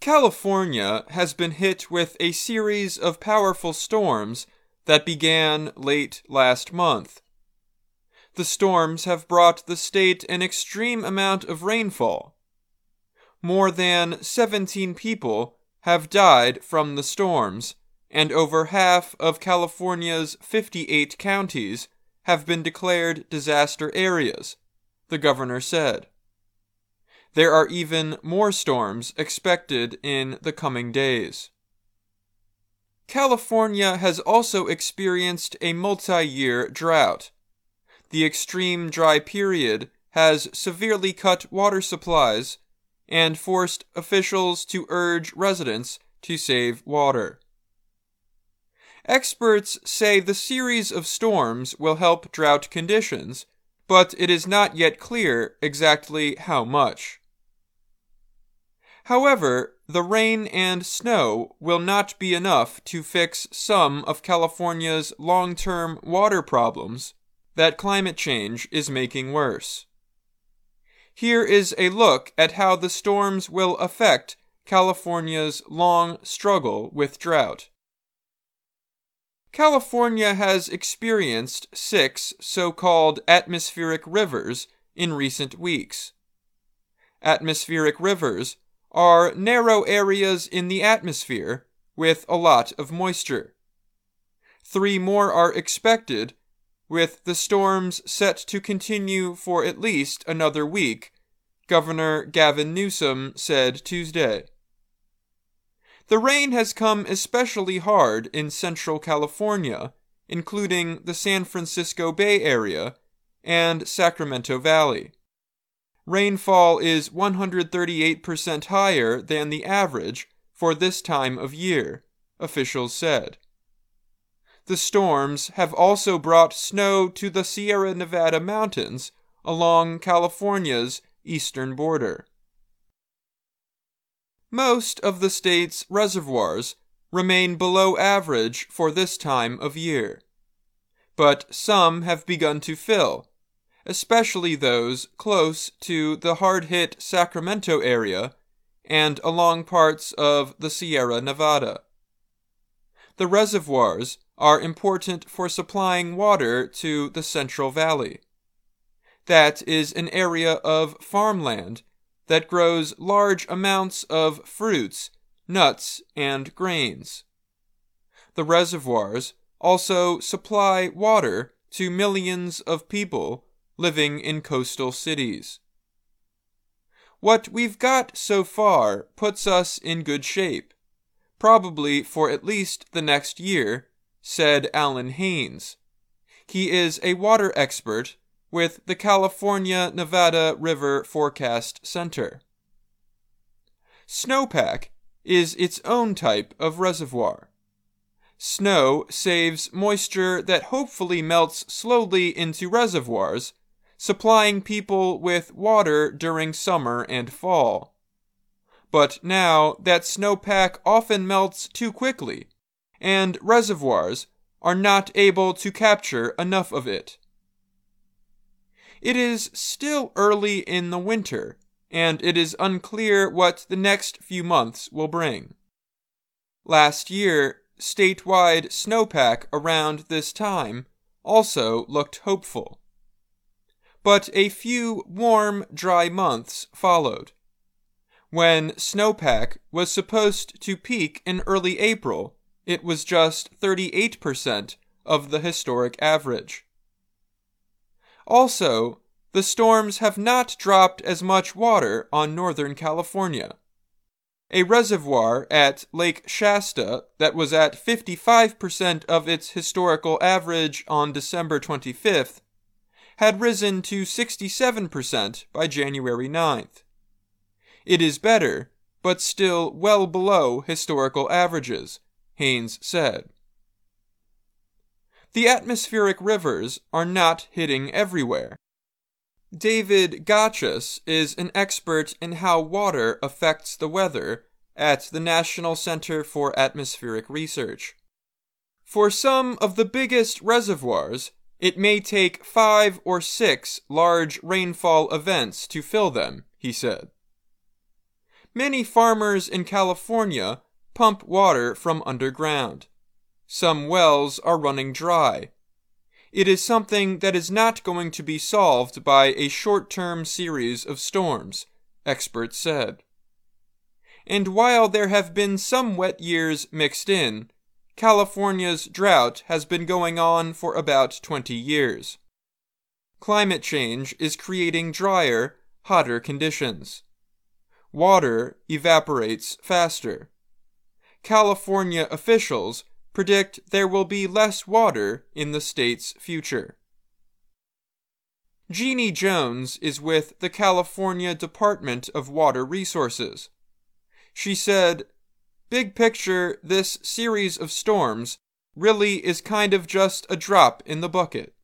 California has been hit with a series of powerful storms that began late last month. The storms have brought the state an extreme amount of rainfall. More than 17 people have died from the storms, and over half of California's 58 counties have been declared disaster areas, the governor said. There are even more storms expected in the coming days. California has also experienced a multi year drought. The extreme dry period has severely cut water supplies and forced officials to urge residents to save water. Experts say the series of storms will help drought conditions, but it is not yet clear exactly how much. However, the rain and snow will not be enough to fix some of California's long term water problems that climate change is making worse. Here is a look at how the storms will affect California's long struggle with drought. California has experienced six so called atmospheric rivers in recent weeks. Atmospheric rivers are narrow areas in the atmosphere with a lot of moisture. Three more are expected, with the storms set to continue for at least another week, Governor Gavin Newsom said Tuesday. The rain has come especially hard in central California, including the San Francisco Bay Area and Sacramento Valley rainfall is 138% higher than the average for this time of year, officials said. The storms have also brought snow to the Sierra Nevada mountains along California's eastern border. Most of the state's reservoirs remain below average for this time of year, but some have begun to fill especially those close to the hard hit Sacramento area and along parts of the Sierra Nevada. The reservoirs are important for supplying water to the Central Valley. That is an area of farmland that grows large amounts of fruits, nuts, and grains. The reservoirs also supply water to millions of people living in coastal cities. What we've got so far puts us in good shape, probably for at least the next year, said Alan Haynes. He is a water expert with the California Nevada River Forecast Center. Snowpack is its own type of reservoir. Snow saves moisture that hopefully melts slowly into reservoirs supplying people with water during summer and fall. But now that snowpack often melts too quickly, and reservoirs are not able to capture enough of it. It is still early in the winter, and it is unclear what the next few months will bring. Last year, statewide snowpack around this time also looked hopeful but a few warm, dry months followed. When snowpack was supposed to peak in early April, it was just 38% of the historic average. Also, the storms have not dropped as much water on Northern California. A reservoir at Lake Shasta that was at 55% of its historical average on December 25th had risen to 67% by January 9th. It is better, but still well below historical averages, Haynes said. The atmospheric rivers are not hitting everywhere. David Gochis is an expert in how water affects the weather at the National Center for Atmospheric Research. For some of the biggest reservoirs, it may take five or six large rainfall events to fill them, he said. Many farmers in California pump water from underground. Some wells are running dry. It is something that is not going to be solved by a short term series of storms, experts said. And while there have been some wet years mixed in, California's drought has been going on for about 20 years. Climate change is creating drier, hotter conditions. Water evaporates faster. California officials predict there will be less water in the state's future. Jeannie Jones is with the California Department of Water Resources. She said, Big picture, this series of storms really is kind of just a drop in the bucket.